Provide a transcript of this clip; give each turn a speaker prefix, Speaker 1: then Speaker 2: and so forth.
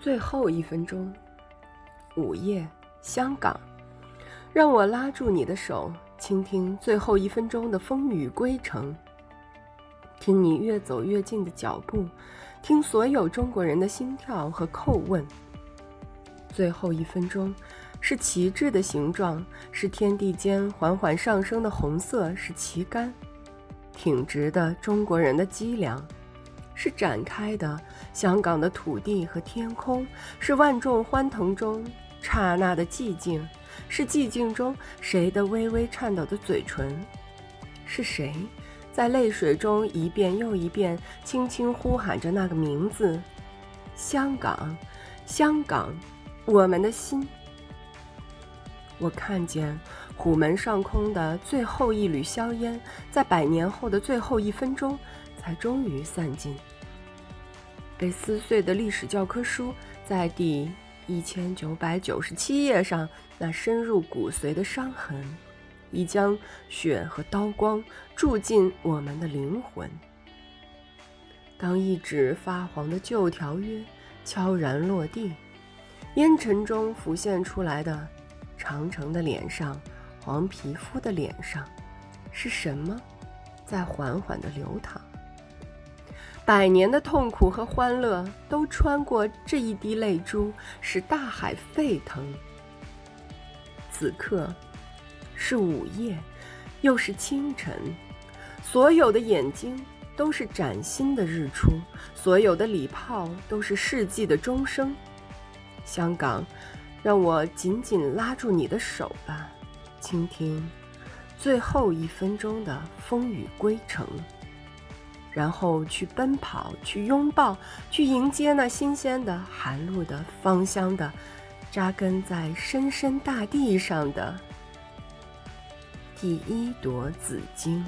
Speaker 1: 最后一分钟，午夜，香港，让我拉住你的手，倾听最后一分钟的风雨归程。听你越走越近的脚步，听所有中国人的心跳和叩问。最后一分钟，是旗帜的形状，是天地间缓缓上升的红色，是旗杆，挺直的中国人的脊梁。是展开的香港的土地和天空，是万众欢腾中刹那的寂静，是寂静中谁的微微颤抖的嘴唇，是谁在泪水中一遍又一遍轻轻呼喊着那个名字：香港，香港，我们的心。我看见虎门上空的最后一缕硝烟，在百年后的最后一分钟。才终于散尽。被撕碎的历史教科书，在第一千九百九十七页上，那深入骨髓的伤痕，已将血和刀光注进我们的灵魂。当一纸发黄的旧条约悄然落地，烟尘中浮现出来的长城的脸上，黄皮肤的脸上，是什么在缓缓地流淌？百年的痛苦和欢乐都穿过这一滴泪珠，使大海沸腾。此刻，是午夜，又是清晨，所有的眼睛都是崭新的日出，所有的礼炮都是世纪的钟声。香港，让我紧紧拉住你的手吧，倾听最后一分钟的风雨归程。然后去奔跑，去拥抱，去迎接那新鲜的、寒露的、芳香的，扎根在深深大地上的第一朵紫荆。